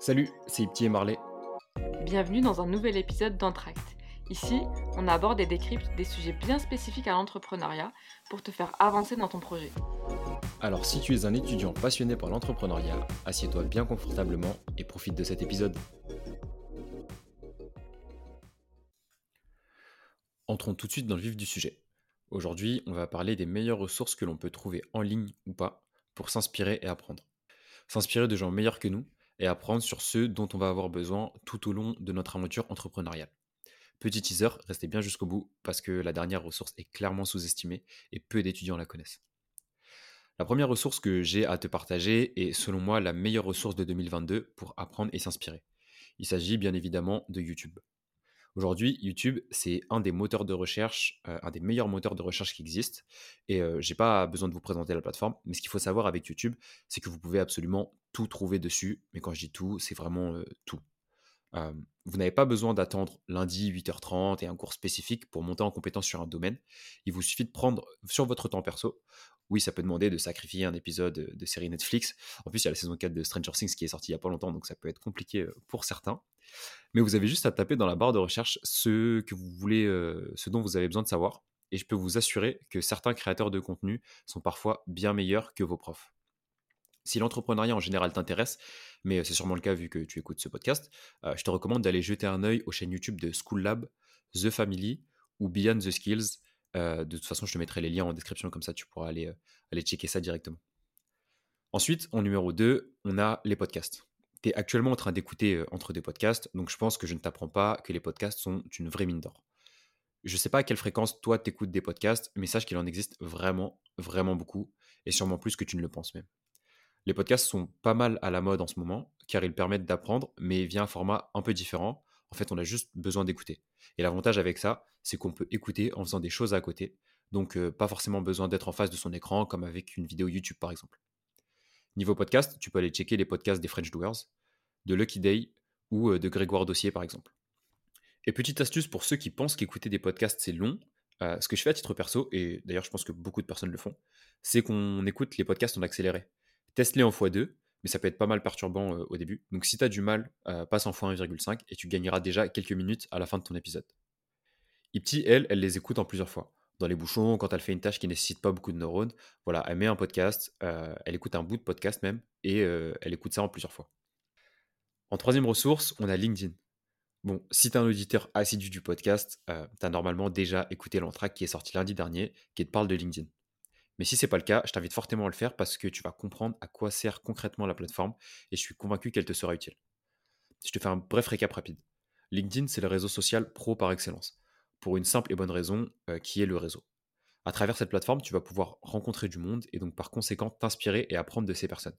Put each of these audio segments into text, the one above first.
Salut, c'est Ipti et Marley. Bienvenue dans un nouvel épisode d'Entract. Ici, on aborde et décrypte des sujets bien spécifiques à l'entrepreneuriat pour te faire avancer dans ton projet. Alors si tu es un étudiant passionné par l'entrepreneuriat, assieds-toi bien confortablement et profite de cet épisode. Entrons tout de suite dans le vif du sujet. Aujourd'hui, on va parler des meilleures ressources que l'on peut trouver en ligne ou pas pour s'inspirer et apprendre. S'inspirer de gens meilleurs que nous et apprendre sur ceux dont on va avoir besoin tout au long de notre aventure entrepreneuriale. Petit teaser, restez bien jusqu'au bout parce que la dernière ressource est clairement sous-estimée et peu d'étudiants la connaissent. La première ressource que j'ai à te partager est selon moi la meilleure ressource de 2022 pour apprendre et s'inspirer. Il s'agit bien évidemment de YouTube. Aujourd'hui, YouTube, c'est un des moteurs de recherche, euh, un des meilleurs moteurs de recherche qui existent. Et euh, je n'ai pas besoin de vous présenter la plateforme, mais ce qu'il faut savoir avec YouTube, c'est que vous pouvez absolument tout trouver dessus. Mais quand je dis tout, c'est vraiment euh, tout. Vous n'avez pas besoin d'attendre lundi 8h30 et un cours spécifique pour monter en compétence sur un domaine. Il vous suffit de prendre sur votre temps perso. Oui, ça peut demander de sacrifier un épisode de série Netflix. En plus, il y a la saison 4 de Stranger Things qui est sortie il n'y a pas longtemps, donc ça peut être compliqué pour certains mais vous avez juste à taper dans la barre de recherche ce que vous voulez, ce dont vous avez besoin de savoir. Et je peux vous assurer que certains créateurs de contenu sont parfois bien meilleurs que vos profs. Si l'entrepreneuriat en général t'intéresse, mais c'est sûrement le cas vu que tu écoutes ce podcast, euh, je te recommande d'aller jeter un œil aux chaînes YouTube de School Lab, The Family ou Beyond the Skills. Euh, de toute façon, je te mettrai les liens en description, comme ça tu pourras aller, aller checker ça directement. Ensuite, en numéro 2, on a les podcasts tu es actuellement en train d'écouter entre des podcasts, donc je pense que je ne t'apprends pas que les podcasts sont une vraie mine d'or. Je ne sais pas à quelle fréquence toi t'écoutes des podcasts, mais sache qu'il en existe vraiment, vraiment beaucoup, et sûrement plus que tu ne le penses même. Les podcasts sont pas mal à la mode en ce moment, car ils permettent d'apprendre, mais via un format un peu différent. En fait, on a juste besoin d'écouter. Et l'avantage avec ça, c'est qu'on peut écouter en faisant des choses à côté, donc pas forcément besoin d'être en face de son écran, comme avec une vidéo YouTube par exemple. Niveau podcast, tu peux aller checker les podcasts des French Doers, de Lucky Day ou euh, de Grégoire Dossier par exemple. Et petite astuce pour ceux qui pensent qu'écouter des podcasts c'est long, euh, ce que je fais à titre perso, et d'ailleurs je pense que beaucoup de personnes le font, c'est qu'on écoute les podcasts en accéléré. Teste-les en x2, mais ça peut être pas mal perturbant euh, au début. Donc si tu as du mal, passe en x1,5 et tu gagneras déjà quelques minutes à la fin de ton épisode. Ipti, elle, elle les écoute en plusieurs fois dans les bouchons, quand elle fait une tâche qui nécessite pas beaucoup de neurones. Voilà, elle met un podcast, euh, elle écoute un bout de podcast même, et euh, elle écoute ça en plusieurs fois. En troisième ressource, on a LinkedIn. Bon, si tu es un auditeur assidu du podcast, euh, tu as normalement déjà écouté l'entraque qui est sorti lundi dernier, qui te parle de LinkedIn. Mais si c'est pas le cas, je t'invite fortement à le faire parce que tu vas comprendre à quoi sert concrètement la plateforme et je suis convaincu qu'elle te sera utile. Je te fais un bref récap rapide. LinkedIn, c'est le réseau social pro par excellence pour une simple et bonne raison euh, qui est le réseau. À travers cette plateforme, tu vas pouvoir rencontrer du monde et donc par conséquent t'inspirer et apprendre de ces personnes.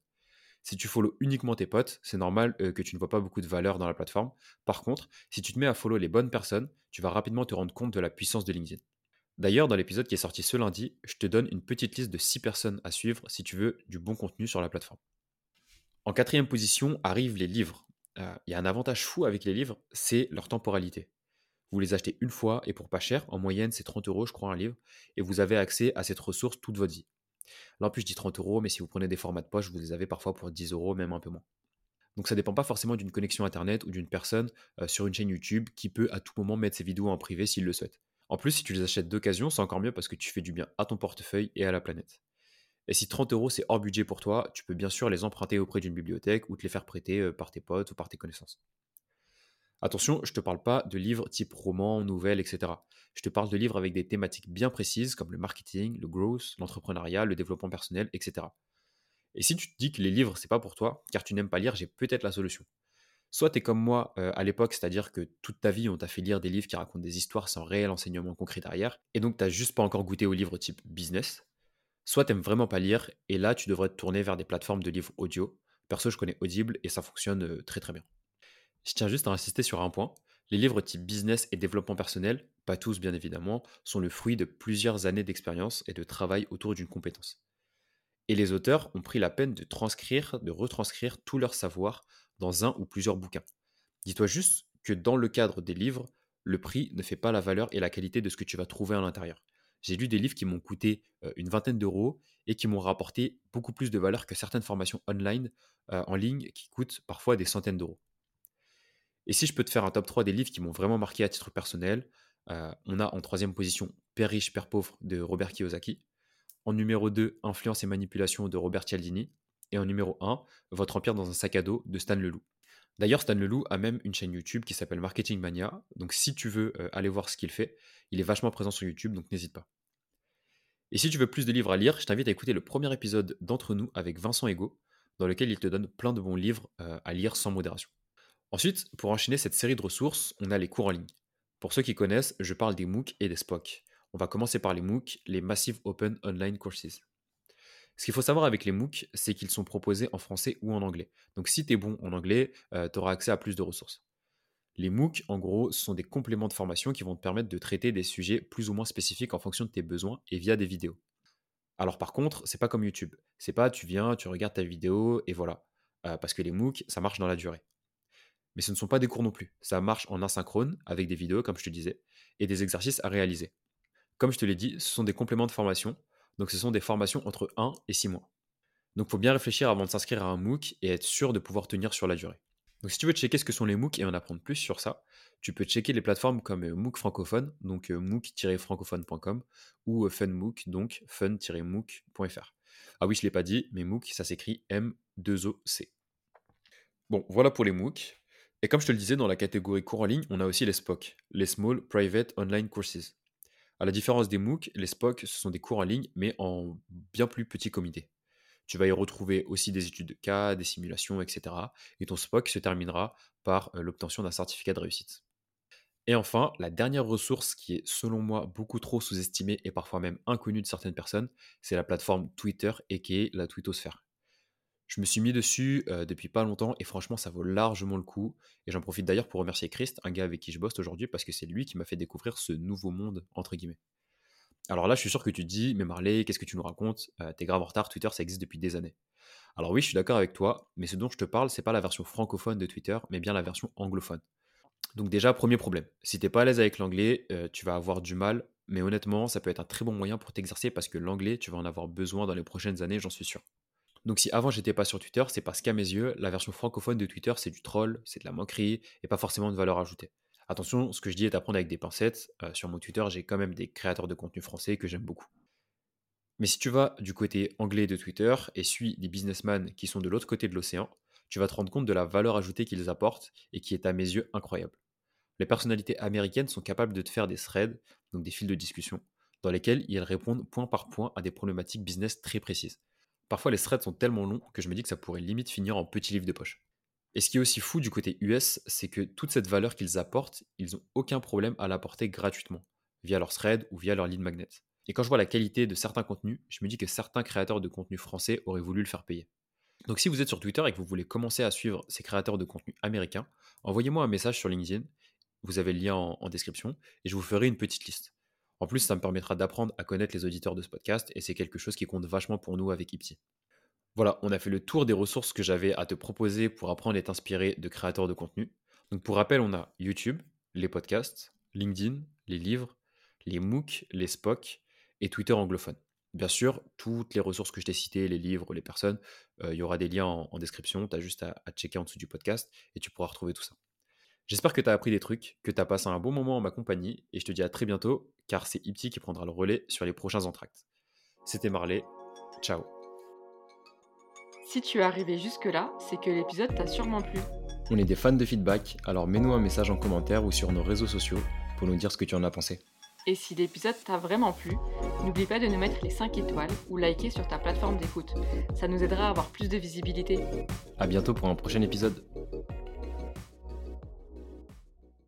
Si tu follow uniquement tes potes, c'est normal euh, que tu ne vois pas beaucoup de valeur dans la plateforme. Par contre, si tu te mets à follow les bonnes personnes, tu vas rapidement te rendre compte de la puissance de LinkedIn. D'ailleurs, dans l'épisode qui est sorti ce lundi, je te donne une petite liste de 6 personnes à suivre si tu veux du bon contenu sur la plateforme. En quatrième position arrivent les livres. Euh, il y a un avantage fou avec les livres, c'est leur temporalité. Vous les achetez une fois et pour pas cher, en moyenne c'est 30 euros je crois un livre, et vous avez accès à cette ressource toute votre vie. Là en plus je dis 30 euros, mais si vous prenez des formats de poche, vous les avez parfois pour 10 euros, même un peu moins. Donc ça dépend pas forcément d'une connexion internet ou d'une personne euh, sur une chaîne YouTube qui peut à tout moment mettre ses vidéos en privé s'il le souhaite. En plus, si tu les achètes d'occasion, c'est encore mieux parce que tu fais du bien à ton portefeuille et à la planète. Et si 30 euros c'est hors budget pour toi, tu peux bien sûr les emprunter auprès d'une bibliothèque ou te les faire prêter euh, par tes potes ou par tes connaissances. Attention, je ne te parle pas de livres type roman, nouvelles, etc. Je te parle de livres avec des thématiques bien précises comme le marketing, le growth, l'entrepreneuriat, le développement personnel, etc. Et si tu te dis que les livres, c'est pas pour toi, car tu n'aimes pas lire, j'ai peut-être la solution. Soit tu es comme moi à l'époque, c'est-à-dire que toute ta vie, on t'a fait lire des livres qui racontent des histoires sans réel enseignement concret derrière, et donc tu n'as juste pas encore goûté aux livres type business. Soit tu n'aimes vraiment pas lire, et là, tu devrais te tourner vers des plateformes de livres audio. Perso, je connais Audible, et ça fonctionne très très bien. Je tiens juste à insister sur un point. Les livres type business et développement personnel, pas tous bien évidemment, sont le fruit de plusieurs années d'expérience et de travail autour d'une compétence. Et les auteurs ont pris la peine de transcrire, de retranscrire tout leur savoir dans un ou plusieurs bouquins. Dis-toi juste que dans le cadre des livres, le prix ne fait pas la valeur et la qualité de ce que tu vas trouver à l'intérieur. j'ai lu des livres qui m'ont coûté une vingtaine d'euros et qui m'ont rapporté beaucoup plus de valeur que certaines formations online en ligne qui coûtent parfois des centaines d'euros. Et si je peux te faire un top 3 des livres qui m'ont vraiment marqué à titre personnel, on a en troisième position Père riche, Père pauvre de Robert Kiyosaki. En numéro 2, Influence et manipulation de Robert Cialdini. Et en numéro 1, Votre empire dans un sac à dos de Stan Leloup. D'ailleurs, Stan Leloup a même une chaîne YouTube qui s'appelle Marketing Mania. Donc si tu veux aller voir ce qu'il fait, il est vachement présent sur YouTube, donc n'hésite pas. Et si tu veux plus de livres à lire, je t'invite à écouter le premier épisode d'Entre nous avec Vincent Ego, dans lequel il te donne plein de bons livres à lire sans modération. Ensuite, pour enchaîner cette série de ressources, on a les cours en ligne. Pour ceux qui connaissent, je parle des MOOC et des SPOC. On va commencer par les MOOC, les Massive Open Online Courses. Ce qu'il faut savoir avec les MOOC, c'est qu'ils sont proposés en français ou en anglais. Donc si tu es bon en anglais, tu auras accès à plus de ressources. Les MOOC, en gros, sont des compléments de formation qui vont te permettre de traiter des sujets plus ou moins spécifiques en fonction de tes besoins et via des vidéos. Alors par contre, c'est pas comme YouTube. C'est pas tu viens, tu regardes ta vidéo et voilà. Euh, parce que les MOOC, ça marche dans la durée. Mais ce ne sont pas des cours non plus. Ça marche en asynchrone avec des vidéos, comme je te disais, et des exercices à réaliser. Comme je te l'ai dit, ce sont des compléments de formation. Donc ce sont des formations entre 1 et 6 mois. Donc il faut bien réfléchir avant de s'inscrire à un MOOC et être sûr de pouvoir tenir sur la durée. Donc, si tu veux checker ce que sont les MOOC et en apprendre plus sur ça, tu peux checker les plateformes comme euh, MOOC francophone, donc euh, mooc-francophone.com, ou euh, FunMOOC, donc fun-mooc.fr. Ah oui, je ne l'ai pas dit, mais MOOC, ça s'écrit M2OC. Bon, voilà pour les MOOC. Et comme je te le disais, dans la catégorie cours en ligne, on a aussi les SPOC, les Small Private Online Courses. À la différence des MOOC, les SPOC, ce sont des cours en ligne, mais en bien plus petit comité. Tu vas y retrouver aussi des études de cas, des simulations, etc. Et ton SPOC se terminera par euh, l'obtention d'un certificat de réussite. Et enfin, la dernière ressource qui est selon moi beaucoup trop sous-estimée et parfois même inconnue de certaines personnes, c'est la plateforme Twitter et qui est la twittosphère. Je me suis mis dessus depuis pas longtemps et franchement ça vaut largement le coup. Et j'en profite d'ailleurs pour remercier Christ, un gars avec qui je bosse aujourd'hui, parce que c'est lui qui m'a fait découvrir ce nouveau monde, entre guillemets. Alors là, je suis sûr que tu te dis, mais Marley, qu'est-ce que tu nous racontes? T'es grave en retard, Twitter, ça existe depuis des années. Alors oui, je suis d'accord avec toi, mais ce dont je te parle, c'est pas la version francophone de Twitter, mais bien la version anglophone. Donc déjà, premier problème, si t'es pas à l'aise avec l'anglais, tu vas avoir du mal, mais honnêtement, ça peut être un très bon moyen pour t'exercer parce que l'anglais, tu vas en avoir besoin dans les prochaines années, j'en suis sûr. Donc si avant j'étais pas sur Twitter, c'est parce qu'à mes yeux, la version francophone de Twitter, c'est du troll, c'est de la moquerie et pas forcément de valeur ajoutée. Attention, ce que je dis est à prendre avec des pincettes. Euh, sur mon Twitter, j'ai quand même des créateurs de contenu français que j'aime beaucoup. Mais si tu vas du côté anglais de Twitter et suis des businessmen qui sont de l'autre côté de l'océan, tu vas te rendre compte de la valeur ajoutée qu'ils apportent et qui est à mes yeux incroyable. Les personnalités américaines sont capables de te faire des threads, donc des fils de discussion, dans lesquels ils répondent point par point à des problématiques business très précises. Parfois, les threads sont tellement longs que je me dis que ça pourrait limite finir en petit livre de poche. Et ce qui est aussi fou du côté US, c'est que toute cette valeur qu'ils apportent, ils n'ont aucun problème à l'apporter gratuitement, via leur thread ou via leur lead magnet. Et quand je vois la qualité de certains contenus, je me dis que certains créateurs de contenu français auraient voulu le faire payer. Donc si vous êtes sur Twitter et que vous voulez commencer à suivre ces créateurs de contenu américains, envoyez-moi un message sur LinkedIn, vous avez le lien en, en description, et je vous ferai une petite liste. En plus, ça me permettra d'apprendre à connaître les auditeurs de ce podcast, et c'est quelque chose qui compte vachement pour nous avec Ipti. Voilà, on a fait le tour des ressources que j'avais à te proposer pour apprendre et t'inspirer de créateurs de contenu. Donc pour rappel, on a YouTube, les podcasts, LinkedIn, les livres, les MOOC, les SPOC et Twitter anglophone. Bien sûr, toutes les ressources que je t'ai citées, les livres, les personnes, euh, il y aura des liens en, description. Tu as juste à, checker en dessous du podcast et tu pourras retrouver tout ça. J'espère que tu as appris des trucs, que tu as passé un bon moment en ma compagnie et je te dis à très bientôt car c'est Ipti qui prendra le relais sur les prochains entractes. C'était Marley. Ciao. Si tu es arrivé jusque-là, c'est que l'épisode t'a sûrement plu. On est des fans de feedback, alors mets-nous un message en commentaire ou sur nos réseaux sociaux pour nous dire ce que tu en as pensé. Et si l'épisode t'a vraiment plu, n'oublie pas de nous mettre les 5 étoiles ou liker sur ta plateforme d'écoute. Ça nous aidera à avoir plus de visibilité. A bientôt pour un prochain épisode.